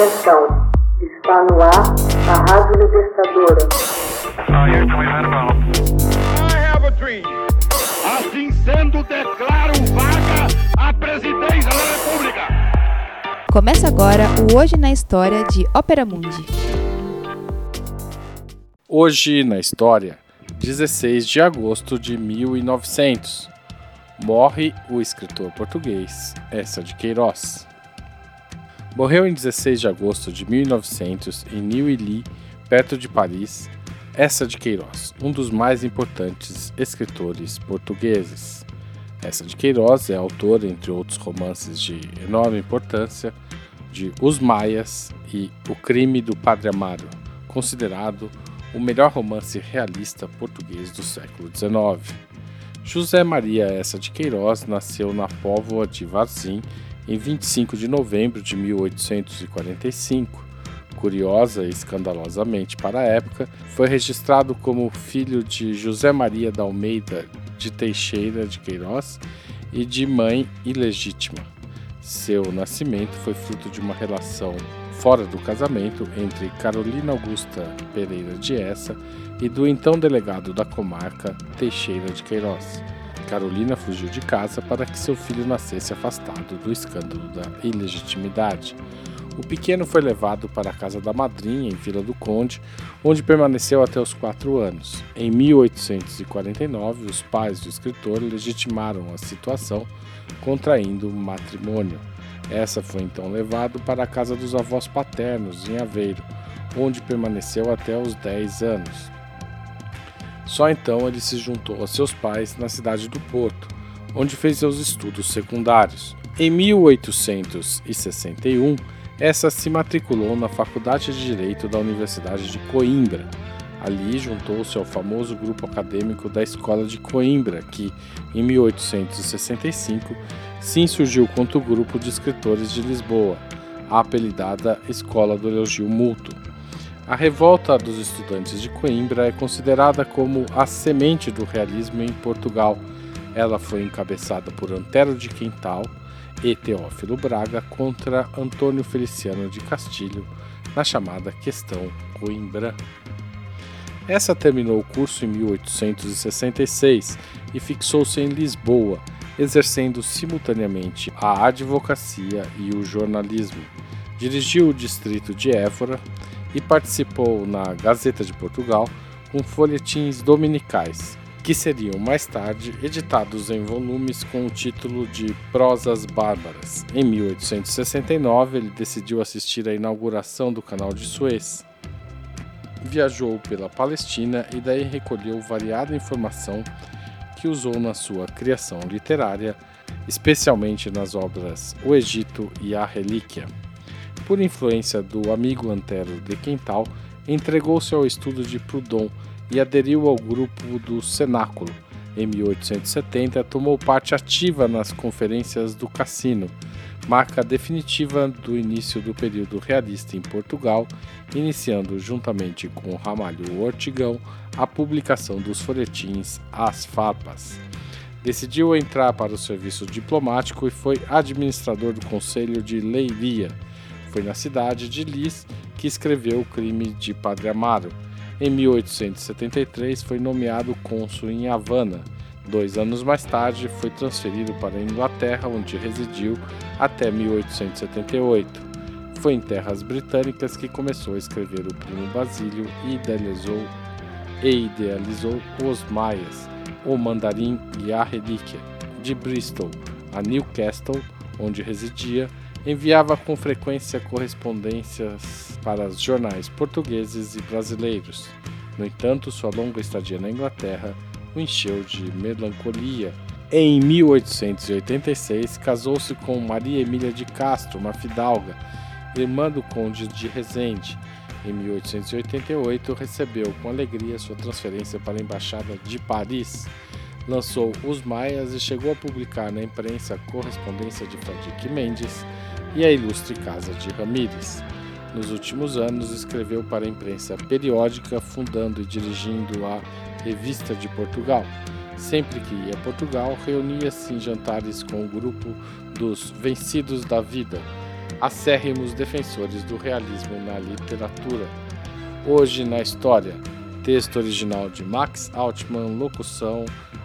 Atenção, está no ar a Rádio Libertadora. I have a dream. Assim sendo, declaro vaga a presidência da República. Começa agora o Hoje na História de Ópera Mundi. Hoje na história, 16 de agosto de 1900, morre o escritor português Essa de Queiroz. Morreu em 16 de agosto de 1900 em Neuilly, perto de Paris, Essa de Queiroz, um dos mais importantes escritores portugueses. Essa de Queiroz é autor, entre outros romances de enorme importância, de Os Maias e O Crime do Padre Amaro, considerado o melhor romance realista português do século XIX. José Maria Essa de Queiroz nasceu na Póvoa de Varzim em 25 de novembro de 1845. Curiosa e escandalosamente para a época, foi registrado como filho de José Maria da Almeida de Teixeira de Queiroz e de mãe ilegítima. Seu nascimento foi fruto de uma relação fora do casamento entre Carolina Augusta Pereira de Essa e do então delegado da comarca Teixeira de Queiroz. Carolina fugiu de casa para que seu filho nascesse afastado do escândalo da ilegitimidade. O pequeno foi levado para a casa da madrinha, em Vila do Conde, onde permaneceu até os quatro anos. Em 1849, os pais do escritor legitimaram a situação, contraindo matrimônio. Essa foi então levado para a casa dos avós paternos, em Aveiro, onde permaneceu até os 10 anos. Só então ele se juntou a seus pais na cidade do Porto, onde fez seus estudos secundários. Em 1861, essa se matriculou na Faculdade de Direito da Universidade de Coimbra. Ali juntou-se ao famoso grupo acadêmico da Escola de Coimbra, que, em 1865, se insurgiu contra o grupo de escritores de Lisboa, a apelidada Escola do Elogio Mútuo. A revolta dos estudantes de Coimbra é considerada como a semente do realismo em Portugal. Ela foi encabeçada por Antero de Quintal e Teófilo Braga contra Antônio Feliciano de Castilho na chamada Questão Coimbra. Essa terminou o curso em 1866 e fixou-se em Lisboa, exercendo simultaneamente a advocacia e o jornalismo. Dirigiu o distrito de Évora, e participou na Gazeta de Portugal com folhetins dominicais, que seriam mais tarde editados em volumes com o título de Prosas Bárbaras. Em 1869, ele decidiu assistir à inauguração do Canal de Suez. Viajou pela Palestina e daí recolheu variada informação que usou na sua criação literária, especialmente nas obras O Egito e a Relíquia por influência do amigo Antero de Quental, entregou-se ao estudo de Proudhon e aderiu ao grupo do Cenáculo. Em 1870, tomou parte ativa nas conferências do Cassino, marca definitiva do início do período realista em Portugal, iniciando juntamente com Ramalho Ortigão a publicação dos folhetins As Farpas. Decidiu entrar para o serviço diplomático e foi administrador do Conselho de Leiria foi na cidade de Lis que escreveu o crime de Padre Amaro. Em 1873 foi nomeado cônsul em Havana. Dois anos mais tarde foi transferido para a Inglaterra, onde residiu até 1878. Foi em terras britânicas que começou a escrever o Primo Basílio e idealizou, e idealizou Os Maias, O Mandarim e a Relíquia. De Bristol a Newcastle, onde residia, enviava com frequência correspondências para jornais portugueses e brasileiros. No entanto, sua longa estadia na Inglaterra o encheu de melancolia. Em 1886, casou-se com Maria Emília de Castro, uma fidalga, irmã do conde de Resende. Em 1888, recebeu com alegria sua transferência para a Embaixada de Paris. Lançou Os Maias e chegou a publicar na imprensa a correspondência de Frederic Mendes, e a ilustre Casa de Ramírez. Nos últimos anos, escreveu para a imprensa periódica, fundando e dirigindo a Revista de Portugal. Sempre que ia a Portugal, reunia-se em jantares com o grupo dos Vencidos da Vida, acérrimos defensores do realismo na literatura. Hoje na história, texto original de Max Altman, locução